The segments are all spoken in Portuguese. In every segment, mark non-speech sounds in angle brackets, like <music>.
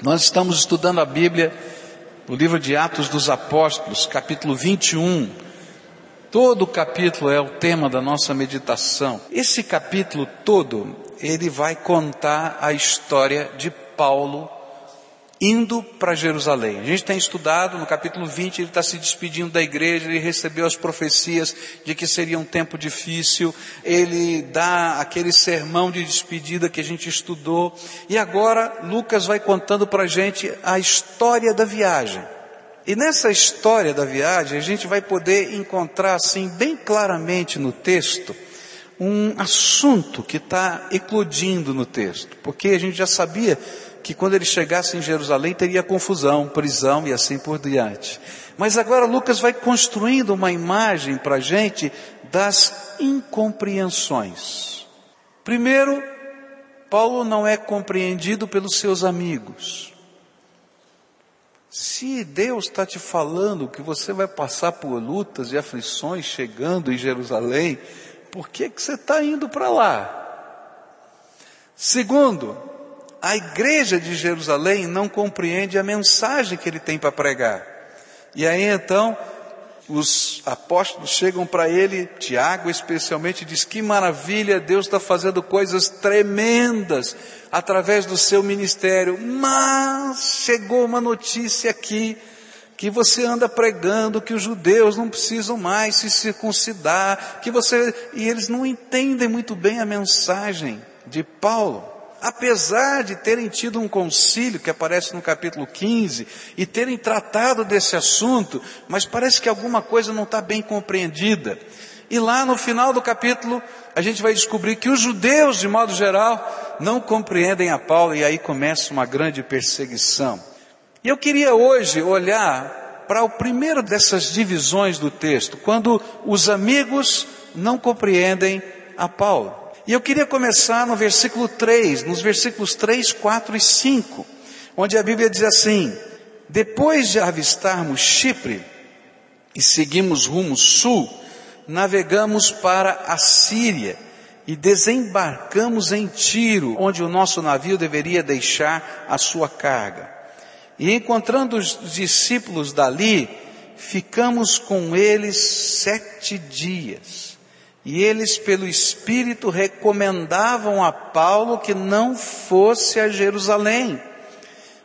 Nós estamos estudando a Bíblia, o livro de Atos dos Apóstolos, capítulo 21. Todo o capítulo é o tema da nossa meditação. Esse capítulo todo, ele vai contar a história de Paulo indo para Jerusalém. A gente tem estudado no capítulo 20, ele está se despedindo da igreja, ele recebeu as profecias de que seria um tempo difícil, ele dá aquele sermão de despedida que a gente estudou, e agora Lucas vai contando para a gente a história da viagem. E nessa história da viagem, a gente vai poder encontrar assim, bem claramente no texto, um assunto que está eclodindo no texto, porque a gente já sabia que quando ele chegasse em Jerusalém teria confusão, prisão e assim por diante. Mas agora Lucas vai construindo uma imagem para a gente das incompreensões. Primeiro, Paulo não é compreendido pelos seus amigos. Se Deus está te falando que você vai passar por lutas e aflições chegando em Jerusalém, por que, que você está indo para lá? Segundo, a igreja de Jerusalém não compreende a mensagem que ele tem para pregar. E aí então, os apóstolos chegam para ele, Tiago especialmente, diz: Que maravilha, Deus está fazendo coisas tremendas através do seu ministério. Mas chegou uma notícia aqui que você anda pregando que os judeus não precisam mais se circuncidar, que você e eles não entendem muito bem a mensagem de Paulo apesar de terem tido um concílio que aparece no capítulo 15 e terem tratado desse assunto, mas parece que alguma coisa não está bem compreendida. E lá no final do capítulo, a gente vai descobrir que os judeus, de modo geral, não compreendem a Paulo e aí começa uma grande perseguição. E eu queria hoje olhar para o primeiro dessas divisões do texto, quando os amigos não compreendem a Paulo. E eu queria começar no versículo 3, nos versículos 3, 4 e 5, onde a Bíblia diz assim: Depois de avistarmos Chipre e seguimos rumo sul, navegamos para a Síria e desembarcamos em Tiro, onde o nosso navio deveria deixar a sua carga. E encontrando os discípulos dali, ficamos com eles sete dias. E eles, pelo Espírito, recomendavam a Paulo que não fosse a Jerusalém.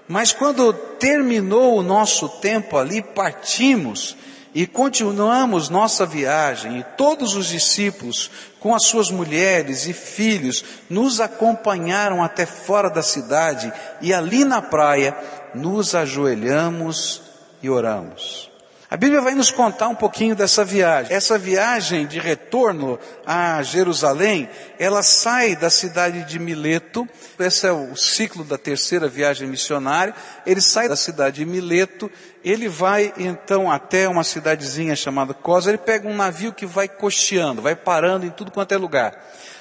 Mas quando terminou o nosso tempo ali, partimos e continuamos nossa viagem, e todos os discípulos, com as suas mulheres e filhos, nos acompanharam até fora da cidade, e ali na praia nos ajoelhamos e oramos. A Bíblia vai nos contar um pouquinho dessa viagem. Essa viagem de retorno a Jerusalém, ela sai da cidade de Mileto, esse é o ciclo da terceira viagem missionária, ele sai da cidade de Mileto, ele vai então até uma cidadezinha chamada Cosa, ele pega um navio que vai costeando, vai parando em tudo quanto é lugar.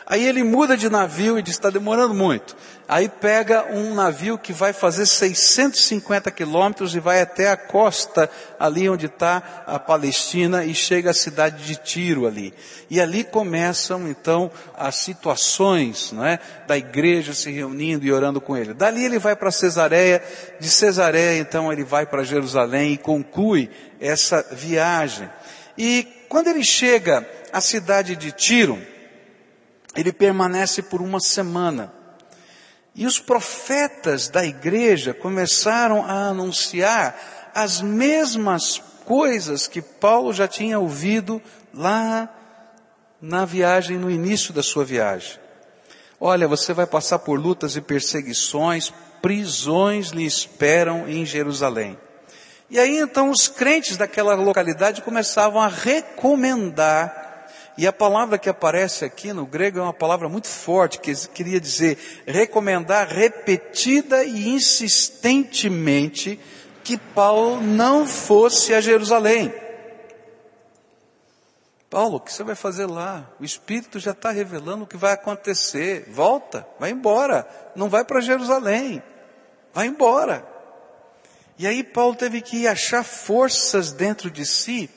Aí ele muda de navio e diz, está demorando muito. Aí pega um navio que vai fazer 650 quilômetros e vai até a costa, ali onde está a Palestina, e chega à cidade de Tiro ali. E ali começam então as situações, não é? Da igreja se reunindo e orando com ele. Dali ele vai para Cesareia, de Cesareia então ele vai para Jerusalém e conclui essa viagem. E quando ele chega à cidade de Tiro, ele permanece por uma semana. E os profetas da igreja começaram a anunciar as mesmas coisas que Paulo já tinha ouvido lá na viagem, no início da sua viagem. Olha, você vai passar por lutas e perseguições, prisões lhe esperam em Jerusalém. E aí então os crentes daquela localidade começavam a recomendar e a palavra que aparece aqui no grego é uma palavra muito forte, que queria dizer recomendar repetida e insistentemente que Paulo não fosse a Jerusalém. Paulo, o que você vai fazer lá? O Espírito já está revelando o que vai acontecer. Volta, vai embora. Não vai para Jerusalém. Vai embora. E aí Paulo teve que achar forças dentro de si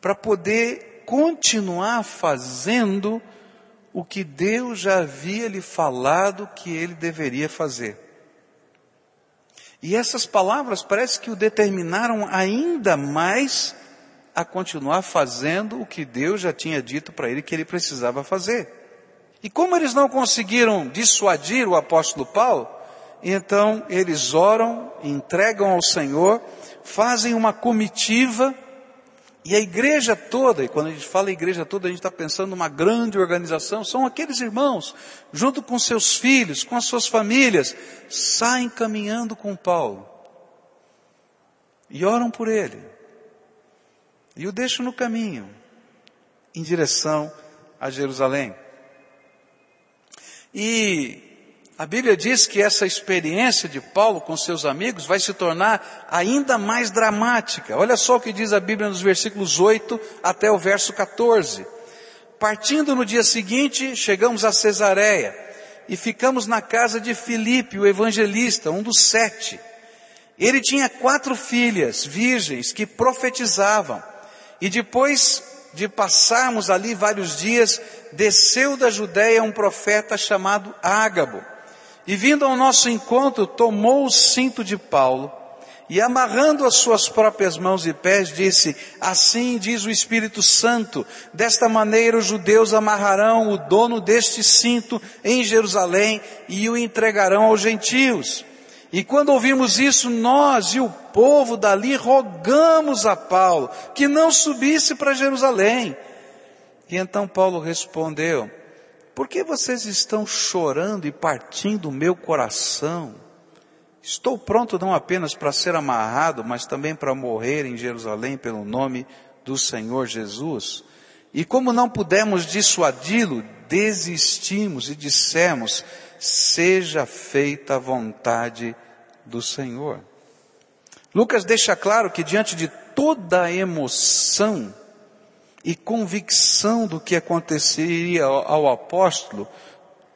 para poder continuar fazendo o que Deus já havia lhe falado que ele deveria fazer. E essas palavras parece que o determinaram ainda mais a continuar fazendo o que Deus já tinha dito para ele que ele precisava fazer. E como eles não conseguiram dissuadir o apóstolo Paulo, então eles oram, entregam ao Senhor, fazem uma comitiva e a igreja toda, e quando a gente fala igreja toda, a gente está pensando numa grande organização, são aqueles irmãos, junto com seus filhos, com as suas famílias, saem caminhando com Paulo. E oram por ele. E o deixam no caminho, em direção a Jerusalém. E a Bíblia diz que essa experiência de Paulo com seus amigos vai se tornar ainda mais dramática. Olha só o que diz a Bíblia nos versículos 8 até o verso 14. Partindo no dia seguinte, chegamos a Cesareia e ficamos na casa de Filipe, o evangelista, um dos sete. Ele tinha quatro filhas virgens que profetizavam. E depois de passarmos ali vários dias, desceu da Judéia um profeta chamado Ágabo e vindo ao nosso encontro, tomou o cinto de Paulo e amarrando as suas próprias mãos e pés, disse, assim diz o Espírito Santo, desta maneira os judeus amarrarão o dono deste cinto em Jerusalém e o entregarão aos gentios. E quando ouvimos isso, nós e o povo dali rogamos a Paulo que não subisse para Jerusalém. E então Paulo respondeu, por que vocês estão chorando e partindo o meu coração? Estou pronto não apenas para ser amarrado, mas também para morrer em Jerusalém pelo nome do Senhor Jesus. E como não pudemos dissuadi-lo, desistimos e dissemos, seja feita a vontade do Senhor. Lucas deixa claro que diante de toda a emoção e convicção do que aconteceria ao apóstolo,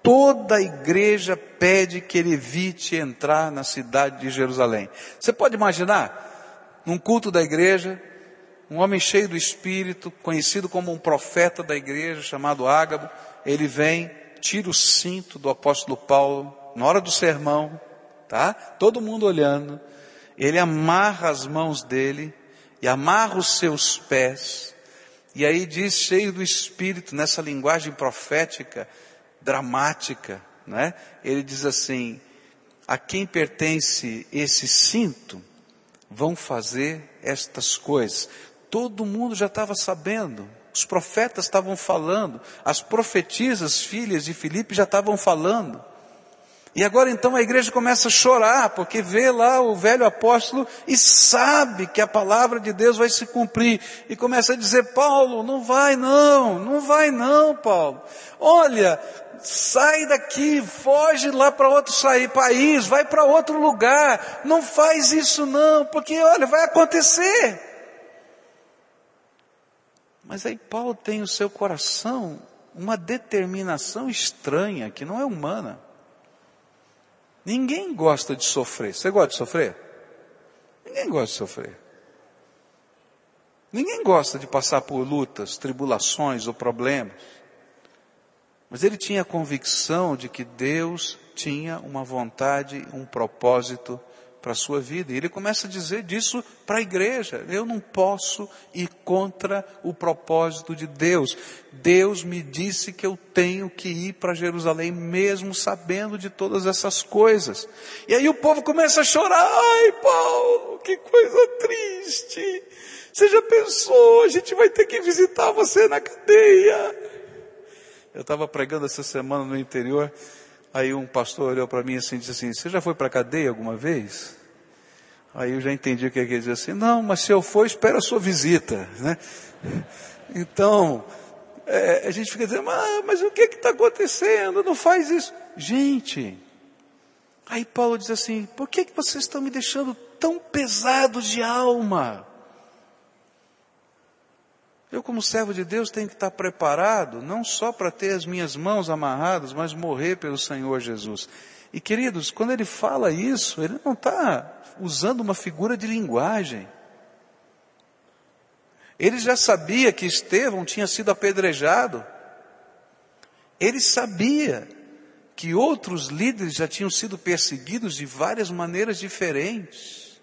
toda a igreja pede que ele evite entrar na cidade de Jerusalém. Você pode imaginar, num culto da igreja, um homem cheio do Espírito, conhecido como um profeta da igreja, chamado Ágabo, ele vem, tira o cinto do apóstolo Paulo, na hora do sermão, tá? Todo mundo olhando, ele amarra as mãos dele e amarra os seus pés, e aí diz, cheio do Espírito, nessa linguagem profética, dramática, né? Ele diz assim, a quem pertence esse cinto, vão fazer estas coisas. Todo mundo já estava sabendo, os profetas estavam falando, as profetisas, filhas de Filipe, já estavam falando. E agora então a igreja começa a chorar, porque vê lá o velho apóstolo e sabe que a palavra de Deus vai se cumprir. E começa a dizer, Paulo, não vai não, não vai não, Paulo. Olha, sai daqui, foge lá para outro país, vai para outro lugar. Não faz isso não, porque olha, vai acontecer. Mas aí Paulo tem o seu coração uma determinação estranha, que não é humana. Ninguém gosta de sofrer. Você gosta de sofrer? Ninguém gosta de sofrer. Ninguém gosta de passar por lutas, tribulações ou problemas. Mas ele tinha a convicção de que Deus tinha uma vontade, um propósito para a sua vida. E ele começa a dizer disso para a igreja. Eu não posso ir contra o propósito de Deus. Deus me disse que eu tenho que ir para Jerusalém mesmo sabendo de todas essas coisas. E aí o povo começa a chorar. Ai, Paulo, que coisa triste. Você já pensou? A gente vai ter que visitar você na cadeia. Eu estava pregando essa semana no interior Aí um pastor olhou para mim assim e disse assim, você já foi para a cadeia alguma vez? Aí eu já entendi o que ele dizia assim, não, mas se eu for, espera a sua visita, né? Então, é, a gente fica dizendo, mas, mas o que está acontecendo? Não faz isso. Gente, aí Paulo diz assim, por que, que vocês estão me deixando tão pesado de alma? Eu, como servo de Deus, tenho que estar preparado, não só para ter as minhas mãos amarradas, mas morrer pelo Senhor Jesus. E queridos, quando ele fala isso, ele não está usando uma figura de linguagem. Ele já sabia que Estevão tinha sido apedrejado. Ele sabia que outros líderes já tinham sido perseguidos de várias maneiras diferentes.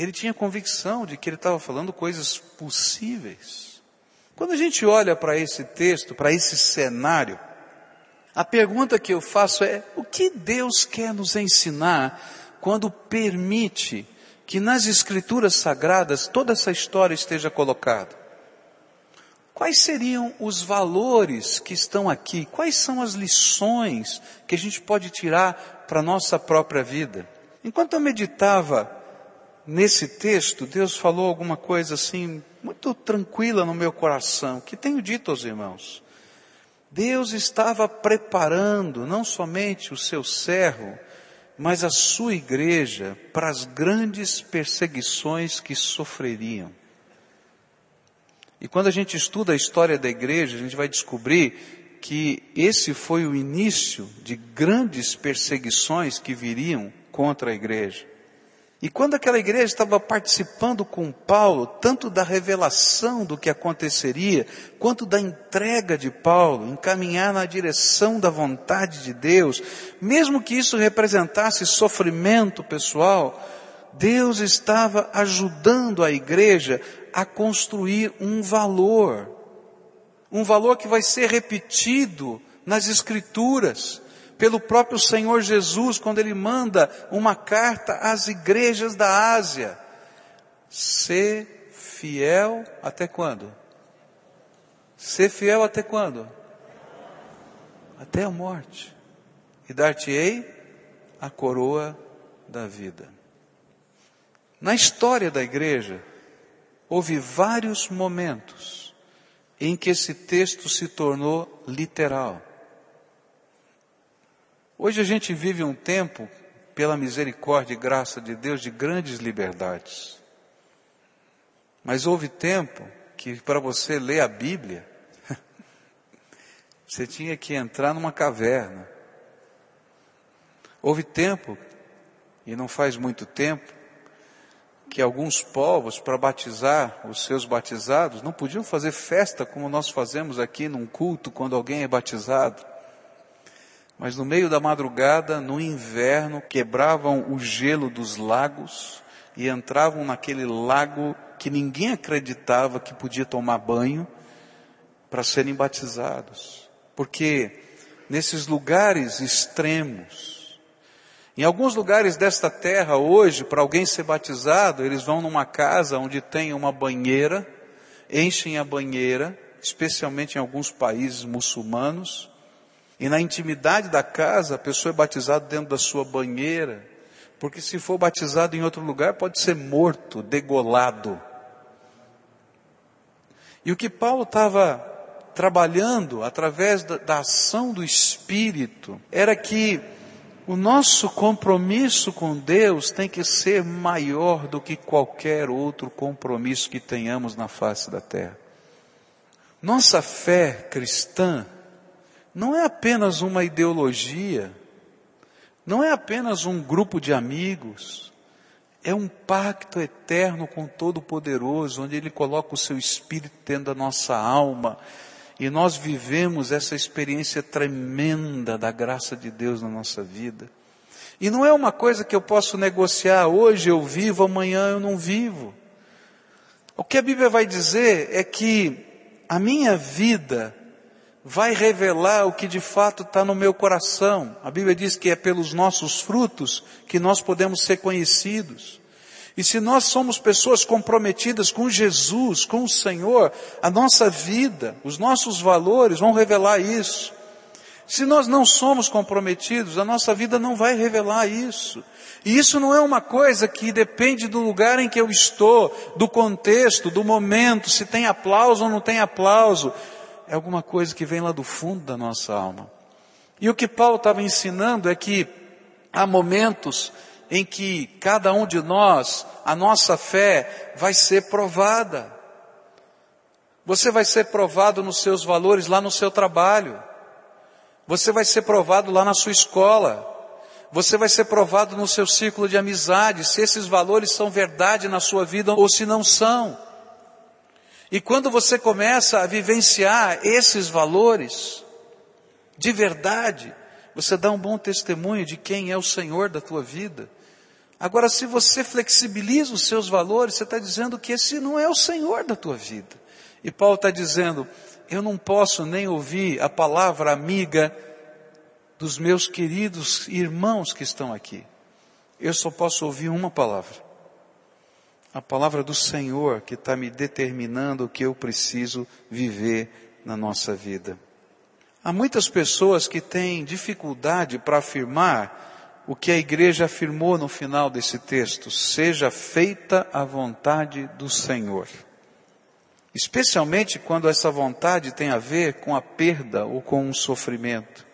Ele tinha convicção de que ele estava falando coisas possíveis. Quando a gente olha para esse texto, para esse cenário, a pergunta que eu faço é: o que Deus quer nos ensinar quando permite que nas Escrituras Sagradas toda essa história esteja colocada? Quais seriam os valores que estão aqui? Quais são as lições que a gente pode tirar para a nossa própria vida? Enquanto eu meditava nesse texto, Deus falou alguma coisa assim, muito tranquila no meu coração, que tenho dito aos irmãos. Deus estava preparando não somente o seu servo, mas a sua igreja para as grandes perseguições que sofreriam. E quando a gente estuda a história da igreja, a gente vai descobrir que esse foi o início de grandes perseguições que viriam contra a igreja. E quando aquela igreja estava participando com Paulo, tanto da revelação do que aconteceria, quanto da entrega de Paulo, encaminhar na direção da vontade de Deus, mesmo que isso representasse sofrimento pessoal, Deus estava ajudando a igreja a construir um valor. Um valor que vai ser repetido nas Escrituras, pelo próprio Senhor Jesus, quando ele manda uma carta às igrejas da Ásia. Ser fiel até quando? Ser fiel até quando? Até a morte. E dar-te-ei a coroa da vida. Na história da igreja, houve vários momentos em que esse texto se tornou literal. Hoje a gente vive um tempo, pela misericórdia e graça de Deus, de grandes liberdades. Mas houve tempo que para você ler a Bíblia, <laughs> você tinha que entrar numa caverna. Houve tempo, e não faz muito tempo, que alguns povos, para batizar os seus batizados, não podiam fazer festa como nós fazemos aqui num culto quando alguém é batizado. Mas no meio da madrugada, no inverno, quebravam o gelo dos lagos e entravam naquele lago que ninguém acreditava que podia tomar banho para serem batizados. Porque nesses lugares extremos, em alguns lugares desta terra hoje, para alguém ser batizado, eles vão numa casa onde tem uma banheira, enchem a banheira, especialmente em alguns países muçulmanos, e na intimidade da casa a pessoa é batizada dentro da sua banheira, porque se for batizado em outro lugar pode ser morto, degolado. E o que Paulo estava trabalhando através da, da ação do Espírito era que o nosso compromisso com Deus tem que ser maior do que qualquer outro compromisso que tenhamos na face da terra. Nossa fé cristã não é apenas uma ideologia, não é apenas um grupo de amigos, é um pacto eterno com Todo-Poderoso, onde Ele coloca o seu Espírito dentro da nossa alma, e nós vivemos essa experiência tremenda da graça de Deus na nossa vida. E não é uma coisa que eu posso negociar, hoje eu vivo, amanhã eu não vivo. O que a Bíblia vai dizer é que a minha vida vai revelar o que de fato está no meu coração. A Bíblia diz que é pelos nossos frutos que nós podemos ser conhecidos. E se nós somos pessoas comprometidas com Jesus, com o Senhor, a nossa vida, os nossos valores vão revelar isso. Se nós não somos comprometidos, a nossa vida não vai revelar isso. E isso não é uma coisa que depende do lugar em que eu estou, do contexto, do momento, se tem aplauso ou não tem aplauso. É alguma coisa que vem lá do fundo da nossa alma. E o que Paulo estava ensinando é que há momentos em que cada um de nós, a nossa fé vai ser provada. Você vai ser provado nos seus valores lá no seu trabalho. Você vai ser provado lá na sua escola. Você vai ser provado no seu círculo de amizade, se esses valores são verdade na sua vida ou se não são. E quando você começa a vivenciar esses valores, de verdade, você dá um bom testemunho de quem é o Senhor da tua vida. Agora, se você flexibiliza os seus valores, você está dizendo que esse não é o Senhor da tua vida. E Paulo está dizendo, eu não posso nem ouvir a palavra amiga dos meus queridos irmãos que estão aqui. Eu só posso ouvir uma palavra. A palavra do Senhor que está me determinando o que eu preciso viver na nossa vida. Há muitas pessoas que têm dificuldade para afirmar o que a igreja afirmou no final desse texto: seja feita a vontade do Senhor. Especialmente quando essa vontade tem a ver com a perda ou com um sofrimento.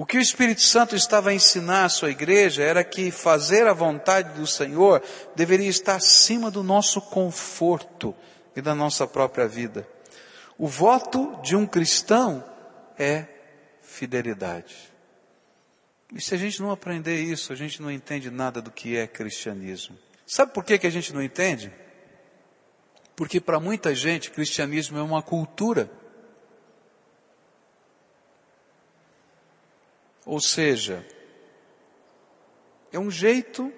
O que o Espírito Santo estava a ensinar à sua igreja era que fazer a vontade do Senhor deveria estar acima do nosso conforto e da nossa própria vida. O voto de um cristão é fidelidade. E se a gente não aprender isso, a gente não entende nada do que é cristianismo. Sabe por que, que a gente não entende? Porque para muita gente, cristianismo é uma cultura. Ou seja, é um jeito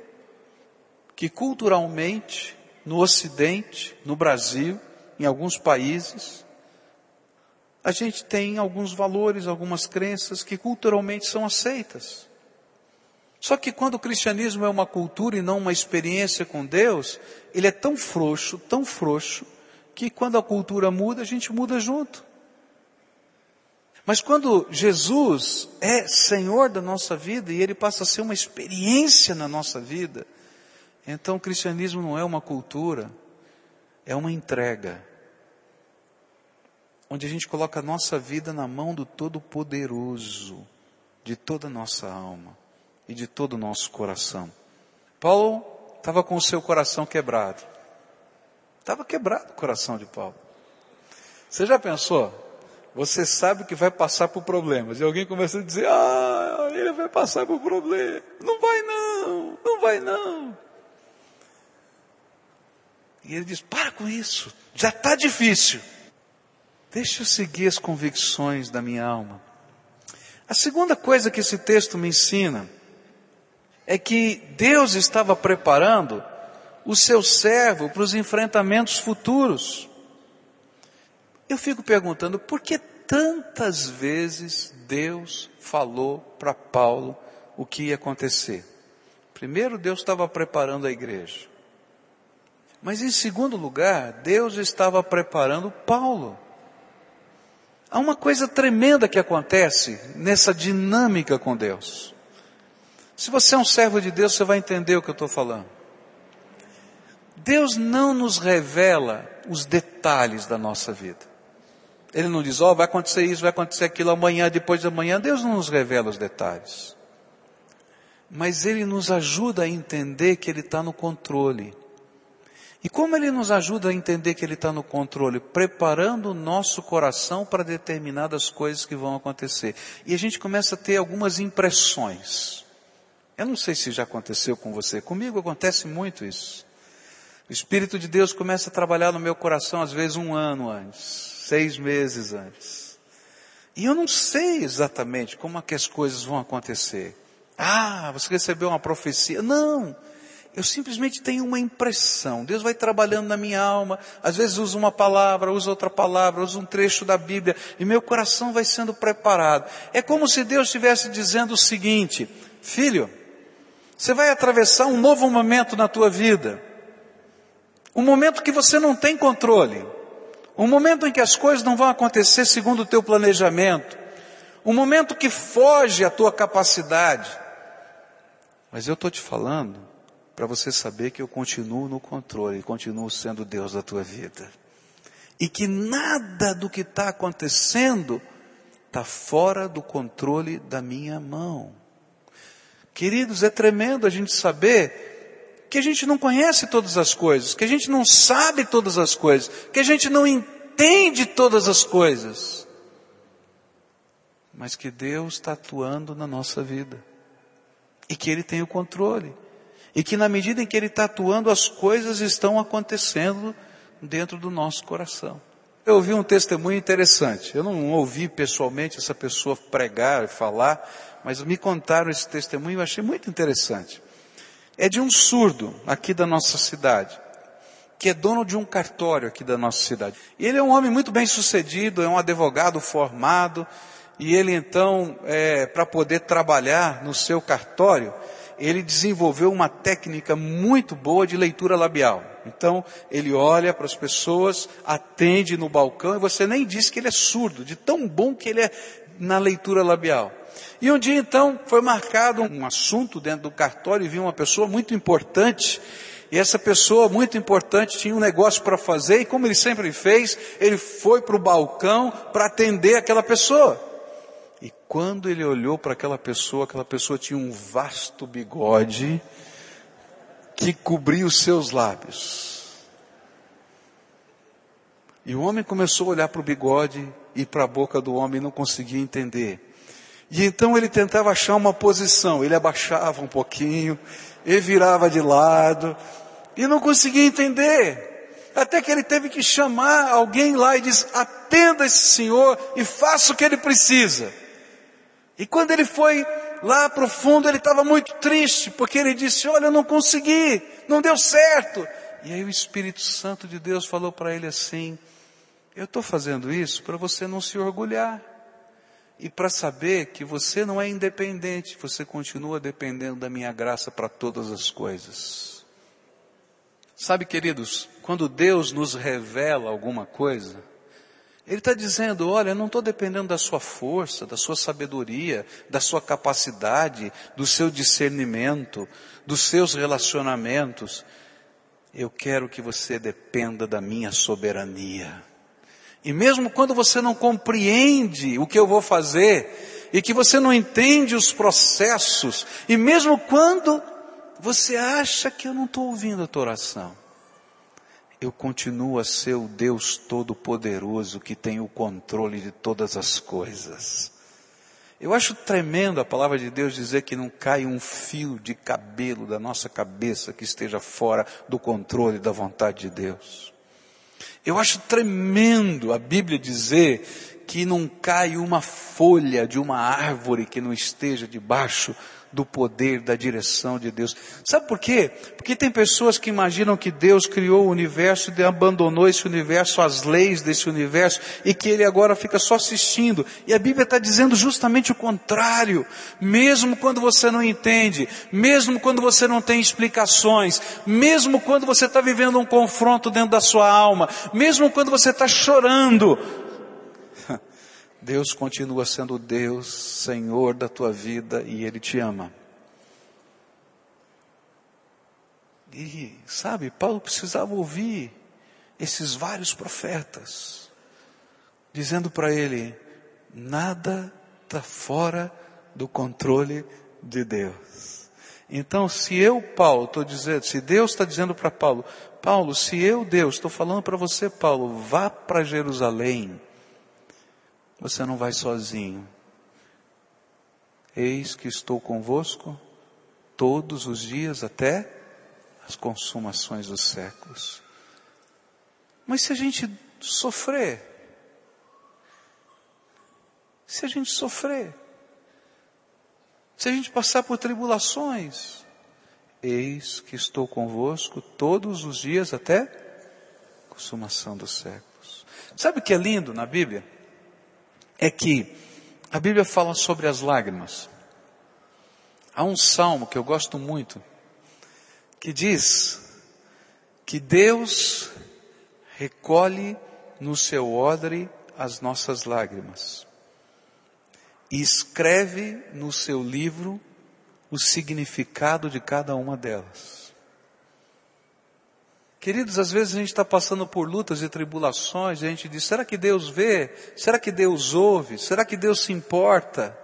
que culturalmente, no Ocidente, no Brasil, em alguns países, a gente tem alguns valores, algumas crenças que culturalmente são aceitas. Só que quando o cristianismo é uma cultura e não uma experiência com Deus, ele é tão frouxo, tão frouxo, que quando a cultura muda, a gente muda junto. Mas quando Jesus é Senhor da nossa vida e Ele passa a ser uma experiência na nossa vida, então o cristianismo não é uma cultura, é uma entrega onde a gente coloca a nossa vida na mão do Todo-Poderoso, de toda a nossa alma e de todo o nosso coração. Paulo estava com o seu coração quebrado. Estava quebrado o coração de Paulo. Você já pensou? Você sabe que vai passar por problemas. E alguém começa a dizer, ah, ele vai passar por problemas. Não vai não, não vai não. E ele diz, para com isso, já está difícil. Deixa eu seguir as convicções da minha alma. A segunda coisa que esse texto me ensina é que Deus estava preparando o seu servo para os enfrentamentos futuros. Eu fico perguntando por que tantas vezes Deus falou para Paulo o que ia acontecer. Primeiro, Deus estava preparando a igreja. Mas em segundo lugar, Deus estava preparando Paulo. Há uma coisa tremenda que acontece nessa dinâmica com Deus. Se você é um servo de Deus, você vai entender o que eu estou falando. Deus não nos revela os detalhes da nossa vida. Ele não diz, ó, oh, vai acontecer isso, vai acontecer aquilo amanhã, depois de amanhã. Deus não nos revela os detalhes. Mas Ele nos ajuda a entender que Ele está no controle. E como ele nos ajuda a entender que ele está no controle? Preparando o nosso coração para determinadas coisas que vão acontecer. E a gente começa a ter algumas impressões. Eu não sei se já aconteceu com você, comigo acontece muito isso. O Espírito de Deus começa a trabalhar no meu coração, às vezes um ano antes, seis meses antes. E eu não sei exatamente como é que as coisas vão acontecer. Ah, você recebeu uma profecia. Não! eu simplesmente tenho uma impressão. Deus vai trabalhando na minha alma, às vezes usa uma palavra, usa outra palavra, usa um trecho da Bíblia, e meu coração vai sendo preparado. É como se Deus estivesse dizendo o seguinte: Filho, você vai atravessar um novo momento na tua vida. Um momento que você não tem controle. Um momento em que as coisas não vão acontecer segundo o teu planejamento. Um momento que foge à tua capacidade. Mas eu estou te falando para você saber que eu continuo no controle, continuo sendo Deus da tua vida. E que nada do que está acontecendo está fora do controle da minha mão. Queridos, é tremendo a gente saber que a gente não conhece todas as coisas, que a gente não sabe todas as coisas, que a gente não entende todas as coisas, mas que Deus está atuando na nossa vida e que Ele tem o controle e que na medida em que Ele está atuando, as coisas estão acontecendo dentro do nosso coração. eu ouvi um testemunho interessante. Eu não ouvi pessoalmente essa pessoa pregar e falar, mas me contaram esse testemunho e eu achei muito interessante. É de um surdo aqui da nossa cidade, que é dono de um cartório aqui da nossa cidade. E ele é um homem muito bem sucedido, é um advogado formado, e ele então, é, para poder trabalhar no seu cartório, ele desenvolveu uma técnica muito boa de leitura labial. Então, ele olha para as pessoas, atende no balcão, e você nem diz que ele é surdo, de tão bom que ele é na leitura labial. E um dia então foi marcado um assunto dentro do cartório e viu uma pessoa muito importante. E essa pessoa muito importante tinha um negócio para fazer e como ele sempre fez, ele foi para o balcão para atender aquela pessoa. E quando ele olhou para aquela pessoa, aquela pessoa tinha um vasto bigode que cobria os seus lábios. E o homem começou a olhar para o bigode e para a boca do homem e não conseguia entender. E então ele tentava achar uma posição, ele abaixava um pouquinho, ele virava de lado, e não conseguia entender. Até que ele teve que chamar alguém lá e diz: atenda esse senhor e faça o que ele precisa. E quando ele foi lá para o fundo, ele estava muito triste, porque ele disse: Olha, eu não consegui, não deu certo. E aí o Espírito Santo de Deus falou para ele assim: Eu estou fazendo isso para você não se orgulhar. E para saber que você não é independente, você continua dependendo da minha graça para todas as coisas. Sabe, queridos, quando Deus nos revela alguma coisa, ele está dizendo: olha, eu não estou dependendo da sua força, da sua sabedoria, da sua capacidade, do seu discernimento, dos seus relacionamentos. Eu quero que você dependa da minha soberania. E mesmo quando você não compreende o que eu vou fazer, e que você não entende os processos, e mesmo quando você acha que eu não estou ouvindo a tua oração, eu continuo a ser o Deus Todo-Poderoso que tem o controle de todas as coisas. Eu acho tremendo a palavra de Deus dizer que não cai um fio de cabelo da nossa cabeça que esteja fora do controle da vontade de Deus. Eu acho tremendo a Bíblia dizer que não cai uma folha de uma árvore que não esteja debaixo do poder, da direção de Deus. Sabe por quê? Porque tem pessoas que imaginam que Deus criou o universo e abandonou esse universo, as leis desse universo, e que ele agora fica só assistindo. E a Bíblia está dizendo justamente o contrário. Mesmo quando você não entende, mesmo quando você não tem explicações, mesmo quando você está vivendo um confronto dentro da sua alma, mesmo quando você está chorando, Deus continua sendo Deus, Senhor da tua vida e Ele te ama. E, sabe, Paulo precisava ouvir esses vários profetas, dizendo para ele: nada está fora do controle de Deus. Então, se eu, Paulo, estou dizendo, se Deus está dizendo para Paulo, Paulo, se eu, Deus, estou falando para você, Paulo, vá para Jerusalém, você não vai sozinho. Eis que estou convosco todos os dias até as consumações dos séculos. Mas se a gente sofrer, se a gente sofrer, se a gente passar por tribulações, eis que estou convosco todos os dias até a consumação dos séculos. Sabe o que é lindo na Bíblia? É que a Bíblia fala sobre as lágrimas. Há um salmo que eu gosto muito, que diz que Deus recolhe no seu odre as nossas lágrimas e escreve no seu livro o significado de cada uma delas. Queridos, às vezes a gente está passando por lutas e tribulações e a gente diz, será que Deus vê? Será que Deus ouve? Será que Deus se importa?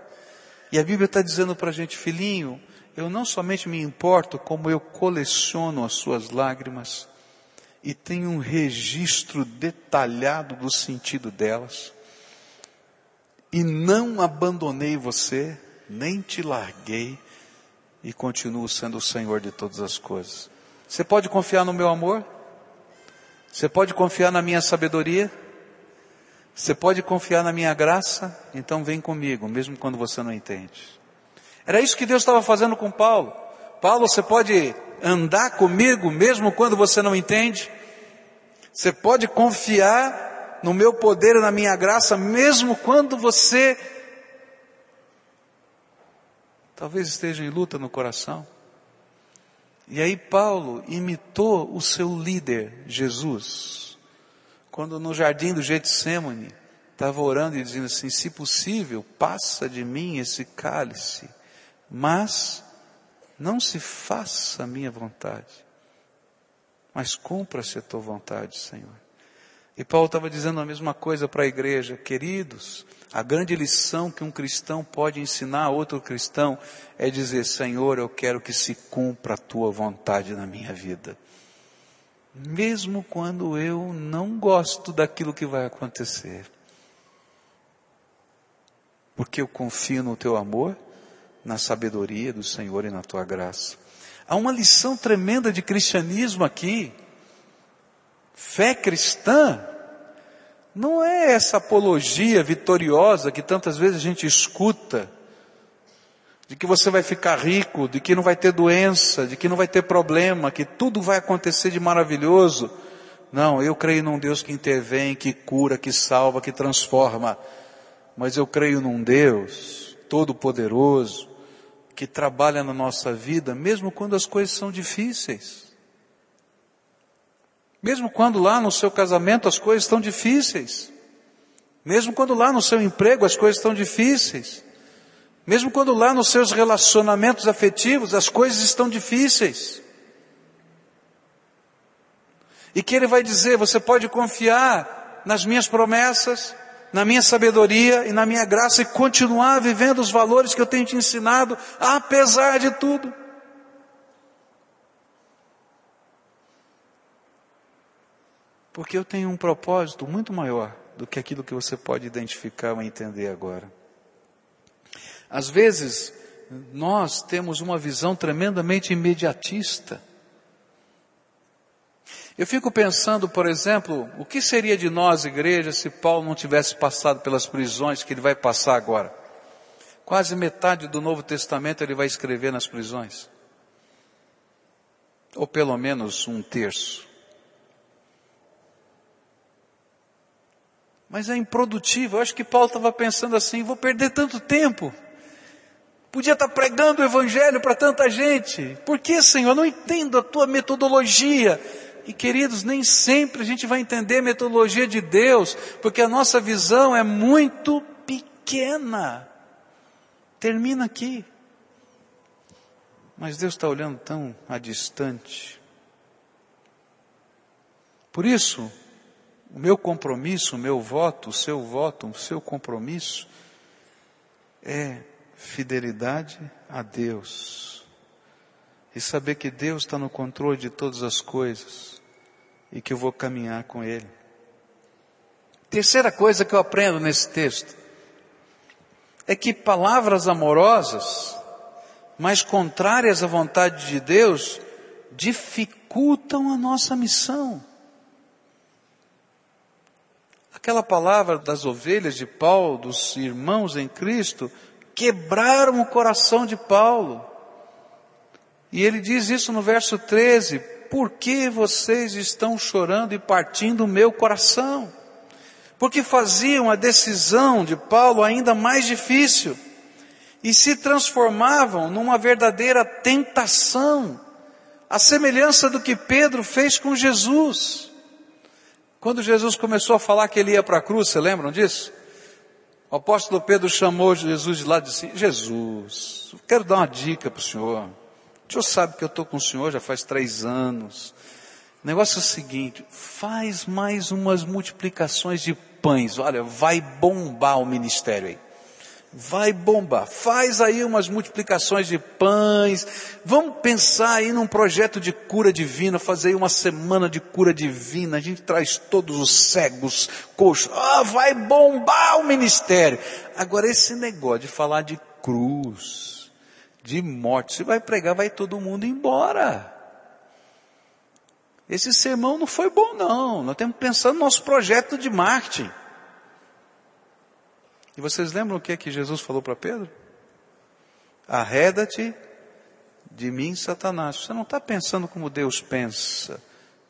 E a Bíblia está dizendo para a gente, filhinho, eu não somente me importo, como eu coleciono as suas lágrimas e tenho um registro detalhado do sentido delas. E não abandonei você, nem te larguei e continuo sendo o Senhor de todas as coisas. Você pode confiar no meu amor? Você pode confiar na minha sabedoria? Você pode confiar na minha graça, então vem comigo, mesmo quando você não entende. Era isso que Deus estava fazendo com Paulo. Paulo, você pode andar comigo, mesmo quando você não entende? Você pode confiar no meu poder e na minha graça, mesmo quando você talvez esteja em luta no coração? E aí Paulo imitou o seu líder, Jesus quando no jardim do Getsemane estava orando e dizendo assim: se possível, passa de mim esse cálice, mas não se faça a minha vontade, mas cumpra-se a tua vontade, Senhor. E Paulo estava dizendo a mesma coisa para a igreja, queridos, a grande lição que um cristão pode ensinar a outro cristão é dizer, Senhor, eu quero que se cumpra a tua vontade na minha vida mesmo quando eu não gosto daquilo que vai acontecer. Porque eu confio no teu amor, na sabedoria do Senhor e na tua graça. Há uma lição tremenda de cristianismo aqui. Fé cristã não é essa apologia vitoriosa que tantas vezes a gente escuta de que você vai ficar rico, de que não vai ter doença, de que não vai ter problema, que tudo vai acontecer de maravilhoso. Não, eu creio num Deus que intervém, que cura, que salva, que transforma. Mas eu creio num Deus todo-poderoso, que trabalha na nossa vida, mesmo quando as coisas são difíceis. Mesmo quando lá no seu casamento as coisas estão difíceis. Mesmo quando lá no seu emprego as coisas estão difíceis. Mesmo quando lá nos seus relacionamentos afetivos as coisas estão difíceis. E que ele vai dizer, você pode confiar nas minhas promessas, na minha sabedoria e na minha graça e continuar vivendo os valores que eu tenho te ensinado, apesar de tudo. Porque eu tenho um propósito muito maior do que aquilo que você pode identificar ou entender agora. Às vezes, nós temos uma visão tremendamente imediatista. Eu fico pensando, por exemplo, o que seria de nós, igreja, se Paulo não tivesse passado pelas prisões que ele vai passar agora? Quase metade do Novo Testamento ele vai escrever nas prisões. Ou pelo menos um terço. Mas é improdutivo. Eu acho que Paulo estava pensando assim: vou perder tanto tempo. Podia estar pregando o Evangelho para tanta gente. Por que, Senhor? Eu não entendo a tua metodologia. E queridos, nem sempre a gente vai entender a metodologia de Deus, porque a nossa visão é muito pequena. Termina aqui. Mas Deus está olhando tão a distante. Por isso, o meu compromisso, o meu voto, o seu voto, o seu compromisso é fidelidade a Deus e saber que Deus está no controle de todas as coisas e que eu vou caminhar com Ele. Terceira coisa que eu aprendo nesse texto é que palavras amorosas, mas contrárias à vontade de Deus, dificultam a nossa missão. Aquela palavra das ovelhas de Paulo, dos irmãos em Cristo, quebraram o coração de Paulo. E ele diz isso no verso 13: Por que vocês estão chorando e partindo o meu coração? Porque faziam a decisão de Paulo ainda mais difícil e se transformavam numa verdadeira tentação, a semelhança do que Pedro fez com Jesus. Quando Jesus começou a falar que ele ia para a cruz, você lembram disso? O apóstolo Pedro chamou Jesus de lá e disse, Jesus, quero dar uma dica para o senhor. O senhor sabe que eu estou com o senhor já faz três anos. O negócio é o seguinte, faz mais umas multiplicações de pães. Olha, vai bombar o ministério aí vai bombar. Faz aí umas multiplicações de pães. Vamos pensar aí num projeto de cura divina, fazer aí uma semana de cura divina. A gente traz todos os cegos, coxos. Ah, vai bombar o ministério. Agora esse negócio de falar de cruz, de morte, você vai pregar, vai todo mundo embora. Esse sermão não foi bom não. Nós temos pensando no nosso projeto de marketing. E vocês lembram o que, é que Jesus falou para Pedro? Arreda-te de mim, Satanás. Você não está pensando como Deus pensa,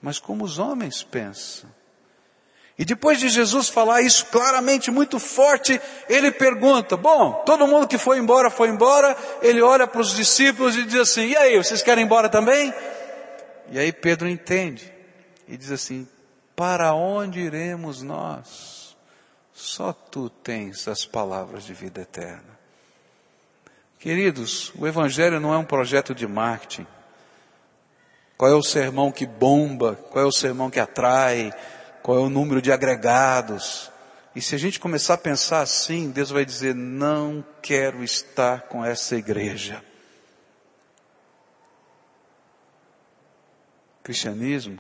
mas como os homens pensam. E depois de Jesus falar isso claramente, muito forte, ele pergunta: Bom, todo mundo que foi embora, foi embora. Ele olha para os discípulos e diz assim: E aí, vocês querem ir embora também? E aí Pedro entende e diz assim: Para onde iremos nós? Só tu tens as palavras de vida eterna. Queridos, o Evangelho não é um projeto de marketing. Qual é o sermão que bomba? Qual é o sermão que atrai? Qual é o número de agregados? E se a gente começar a pensar assim, Deus vai dizer: não quero estar com essa igreja. O cristianismo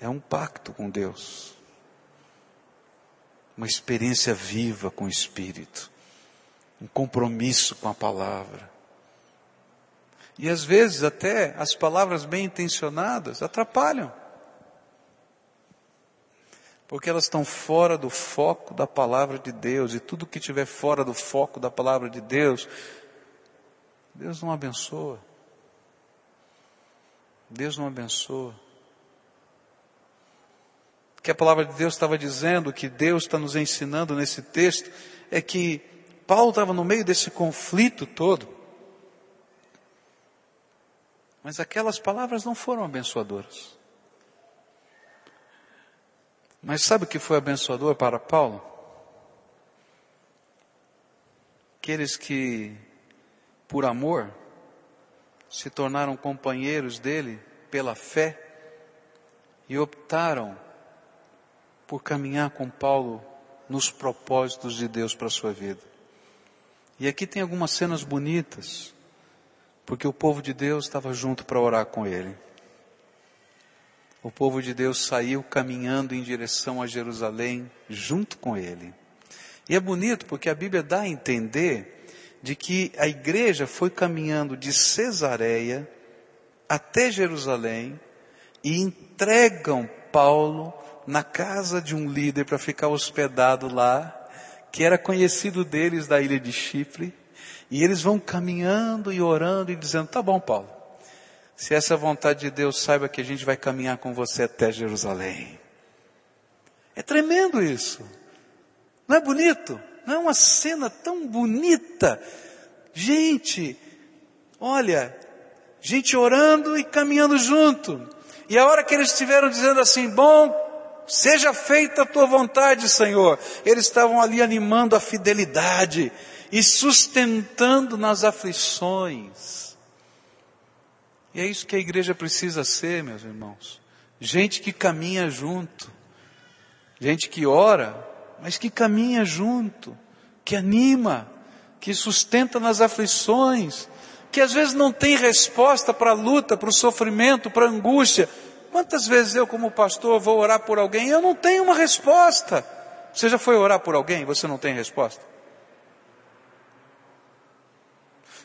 é um pacto com Deus, uma experiência viva com o Espírito um compromisso com a palavra. E às vezes até as palavras bem intencionadas atrapalham. Porque elas estão fora do foco da palavra de Deus, e tudo que estiver fora do foco da palavra de Deus, Deus não abençoa. Deus não abençoa. Que a palavra de Deus estava dizendo, que Deus está nos ensinando nesse texto, é que Paulo estava no meio desse conflito todo. Mas aquelas palavras não foram abençoadoras. Mas sabe o que foi abençoador para Paulo? Aqueles que, por amor, se tornaram companheiros dele pela fé e optaram por caminhar com Paulo nos propósitos de Deus para a sua vida. E aqui tem algumas cenas bonitas, porque o povo de Deus estava junto para orar com ele. O povo de Deus saiu caminhando em direção a Jerusalém junto com ele. E é bonito porque a Bíblia dá a entender de que a igreja foi caminhando de Cesareia até Jerusalém e entregam Paulo na casa de um líder para ficar hospedado lá que era conhecido deles da ilha de Chipre, e eles vão caminhando e orando e dizendo: Tá bom, Paulo, se essa é a vontade de Deus, saiba que a gente vai caminhar com você até Jerusalém. É tremendo isso. Não é bonito? Não é uma cena tão bonita. Gente, olha, gente orando e caminhando junto. E a hora que eles estiveram dizendo assim, bom, Seja feita a tua vontade, Senhor. Eles estavam ali animando a fidelidade e sustentando nas aflições. E é isso que a igreja precisa ser, meus irmãos. Gente que caminha junto. Gente que ora, mas que caminha junto, que anima, que sustenta nas aflições, que às vezes não tem resposta para a luta, para o sofrimento, para a angústia, Quantas vezes eu, como pastor, vou orar por alguém e eu não tenho uma resposta? Você já foi orar por alguém e você não tem resposta?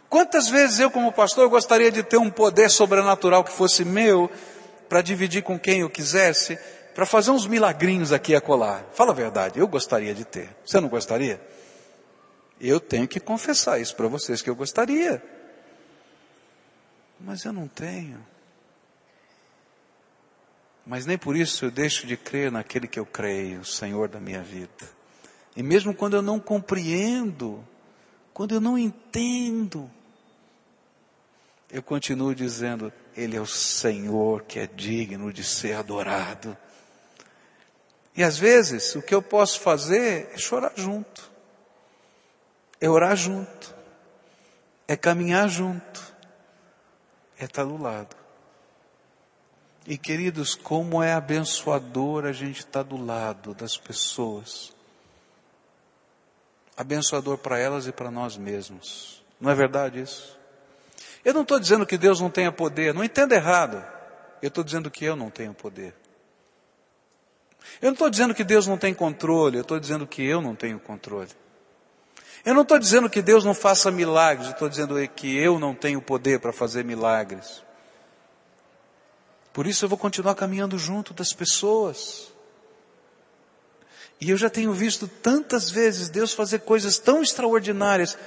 Quantas vezes eu, como pastor, gostaria de ter um poder sobrenatural que fosse meu, para dividir com quem eu quisesse, para fazer uns milagrinhos aqui e acolá? Fala a verdade, eu gostaria de ter. Você não gostaria? Eu tenho que confessar isso para vocês que eu gostaria. Mas eu não tenho. Mas nem por isso eu deixo de crer naquele que eu creio, o Senhor da minha vida. E mesmo quando eu não compreendo, quando eu não entendo, eu continuo dizendo, Ele é o Senhor que é digno de ser adorado. E às vezes o que eu posso fazer é chorar junto, é orar junto, é caminhar junto, é estar do lado. E queridos, como é abençoador a gente estar tá do lado das pessoas. Abençoador para elas e para nós mesmos. Não é verdade isso? Eu não estou dizendo que Deus não tenha poder, não entenda errado. Eu estou dizendo que eu não tenho poder. Eu não estou dizendo que Deus não tem controle, eu estou dizendo que eu não tenho controle. Eu não estou dizendo que Deus não faça milagres, eu estou dizendo que eu não tenho poder para fazer milagres. Por isso eu vou continuar caminhando junto das pessoas. E eu já tenho visto tantas vezes Deus fazer coisas tão extraordinárias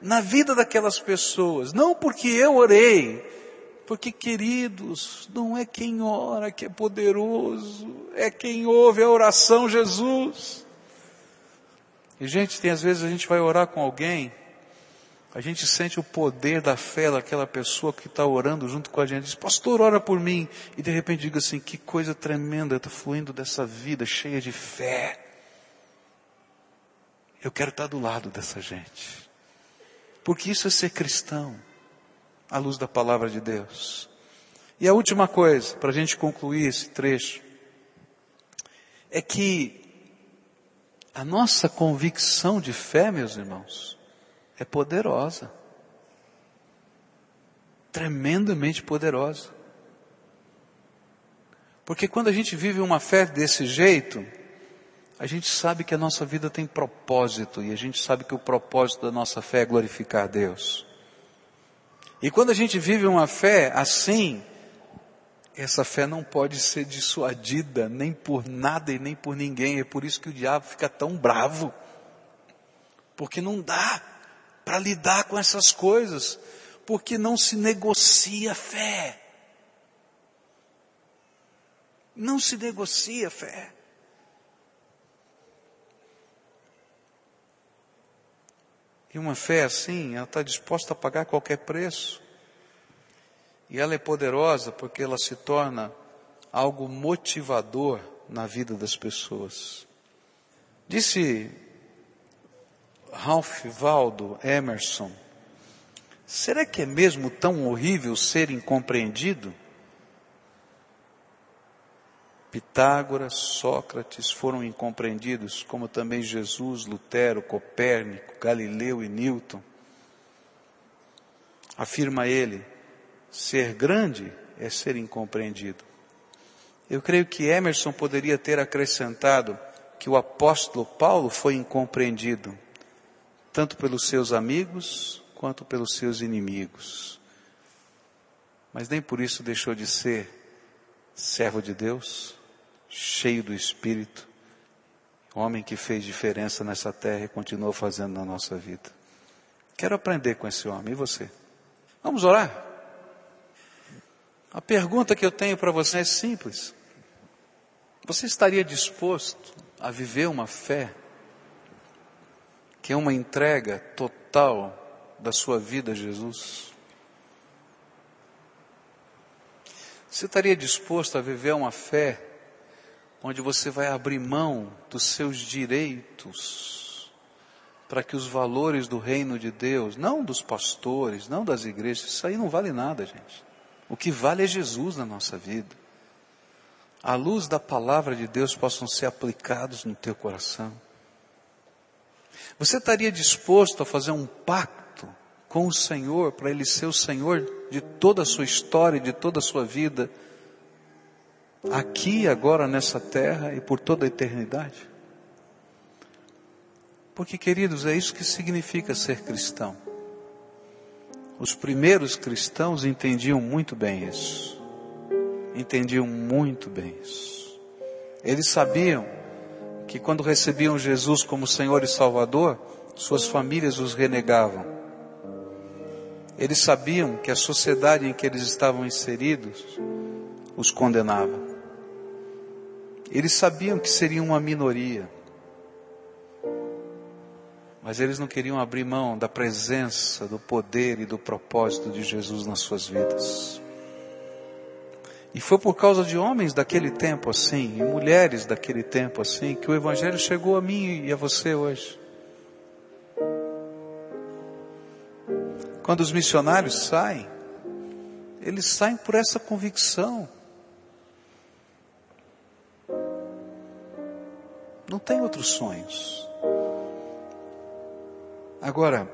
na vida daquelas pessoas, não porque eu orei, porque queridos, não é quem ora que é poderoso, é quem ouve a oração Jesus. E gente, tem às vezes a gente vai orar com alguém, a gente sente o poder da fé daquela pessoa que está orando junto com a gente. Diz, pastor, ora por mim. E de repente diga assim, que coisa tremenda está fluindo dessa vida cheia de fé. Eu quero estar do lado dessa gente. Porque isso é ser cristão, à luz da palavra de Deus. E a última coisa, para a gente concluir esse trecho, é que a nossa convicção de fé, meus irmãos, é poderosa. Tremendamente poderosa. Porque quando a gente vive uma fé desse jeito, a gente sabe que a nossa vida tem propósito e a gente sabe que o propósito da nossa fé é glorificar Deus. E quando a gente vive uma fé assim, essa fé não pode ser dissuadida nem por nada e nem por ninguém. É por isso que o diabo fica tão bravo. Porque não dá para lidar com essas coisas. Porque não se negocia fé. Não se negocia fé. E uma fé assim, ela está disposta a pagar qualquer preço. E ela é poderosa porque ela se torna algo motivador na vida das pessoas. Disse Ralph Waldo Emerson, será que é mesmo tão horrível ser incompreendido? Pitágoras, Sócrates foram incompreendidos, como também Jesus, Lutero, Copérnico, Galileu e Newton. Afirma ele, ser grande é ser incompreendido. Eu creio que Emerson poderia ter acrescentado que o apóstolo Paulo foi incompreendido, tanto pelos seus amigos quanto pelos seus inimigos. Mas nem por isso deixou de ser servo de Deus, cheio do Espírito, homem que fez diferença nessa terra e continua fazendo na nossa vida. Quero aprender com esse homem, e você? Vamos orar? A pergunta que eu tenho para você é simples. Você estaria disposto a viver uma fé que é uma entrega total da sua vida a Jesus? Você estaria disposto a viver uma fé onde você vai abrir mão dos seus direitos para que os valores do reino de Deus, não dos pastores, não das igrejas, isso aí não vale nada, gente. O que vale é Jesus na nossa vida. A luz da palavra de Deus possam ser aplicados no teu coração. Você estaria disposto a fazer um pacto com o Senhor para Ele ser o Senhor de toda a sua história, de toda a sua vida? aqui, agora, nessa terra e por toda a eternidade? Porque, queridos, é isso que significa ser cristão. Os primeiros cristãos entendiam muito bem isso. Entendiam muito bem isso. Eles sabiam que quando recebiam Jesus como Senhor e Salvador, suas famílias os renegavam. Eles sabiam que a sociedade em que eles estavam inseridos os condenava. Eles sabiam que seriam uma minoria, mas eles não queriam abrir mão da presença, do poder e do propósito de Jesus nas suas vidas. E foi por causa de homens daquele tempo assim, e mulheres daquele tempo assim, que o Evangelho chegou a mim e a você hoje. Quando os missionários saem, eles saem por essa convicção Não tem outros sonhos. Agora,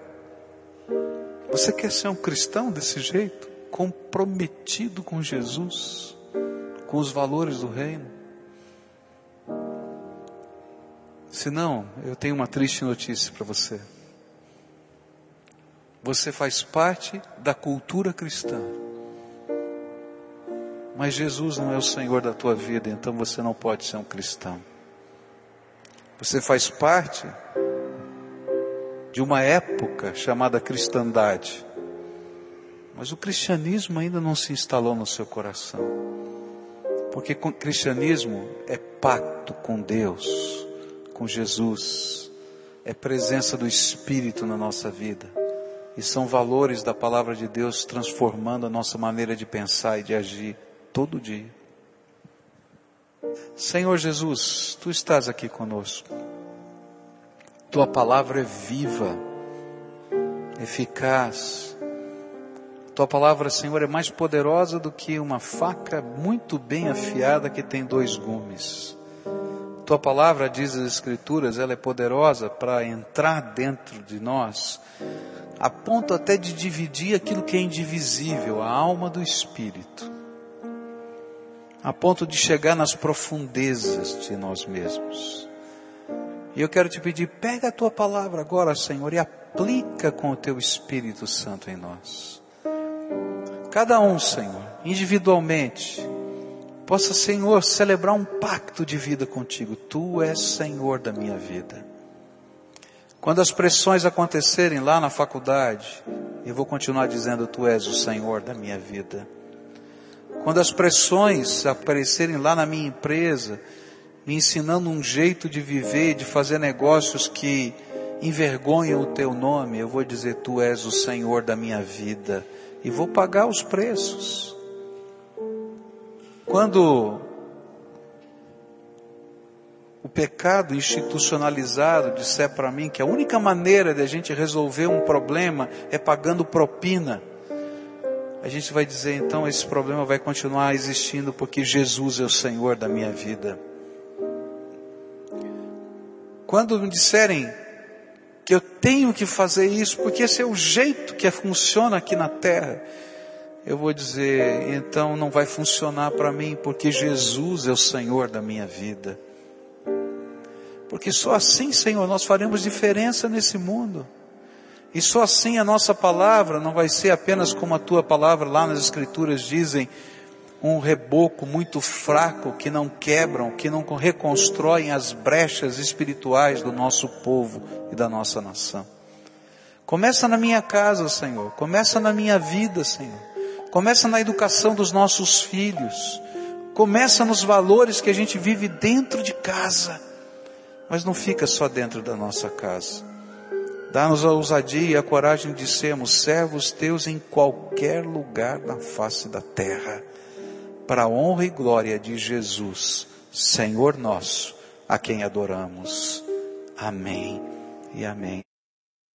você quer ser um cristão desse jeito? Comprometido com Jesus, com os valores do reino? Se não, eu tenho uma triste notícia para você. Você faz parte da cultura cristã. Mas Jesus não é o Senhor da tua vida, então você não pode ser um cristão. Você faz parte de uma época chamada cristandade. Mas o cristianismo ainda não se instalou no seu coração. Porque o cristianismo é pacto com Deus, com Jesus, é presença do Espírito na nossa vida. E são valores da palavra de Deus transformando a nossa maneira de pensar e de agir todo dia. Senhor Jesus, tu estás aqui conosco. Tua palavra é viva, eficaz. Tua palavra, Senhor, é mais poderosa do que uma faca muito bem afiada que tem dois gumes. Tua palavra, diz as Escrituras, ela é poderosa para entrar dentro de nós, a ponto até de dividir aquilo que é indivisível, a alma do espírito, a ponto de chegar nas profundezas de nós mesmos. E eu quero te pedir, pega a tua palavra agora, Senhor, e aplica com o teu Espírito Santo em nós. Cada um, Senhor, individualmente, possa, Senhor, celebrar um pacto de vida contigo. Tu és Senhor da minha vida. Quando as pressões acontecerem lá na faculdade, eu vou continuar dizendo: Tu és o Senhor da minha vida. Quando as pressões aparecerem lá na minha empresa, me ensinando um jeito de viver, de fazer negócios que envergonham o teu nome, eu vou dizer: Tu és o Senhor da minha vida e vou pagar os preços. Quando o pecado institucionalizado disser para mim que a única maneira de a gente resolver um problema é pagando propina, a gente vai dizer então esse problema vai continuar existindo porque Jesus é o Senhor da minha vida. Quando me disserem que eu tenho que fazer isso, porque esse é o jeito que funciona aqui na terra, eu vou dizer, então não vai funcionar para mim, porque Jesus é o Senhor da minha vida. Porque só assim, Senhor, nós faremos diferença nesse mundo. E só assim a nossa palavra não vai ser apenas como a tua palavra lá nas Escrituras dizem, um reboco muito fraco que não quebram, que não reconstroem as brechas espirituais do nosso povo e da nossa nação. Começa na minha casa, Senhor. Começa na minha vida, Senhor. Começa na educação dos nossos filhos. Começa nos valores que a gente vive dentro de casa. Mas não fica só dentro da nossa casa. Dá-nos a ousadia e a coragem de sermos servos teus em qualquer lugar na face da terra para a honra e glória de Jesus, Senhor nosso, a quem adoramos. Amém e amém.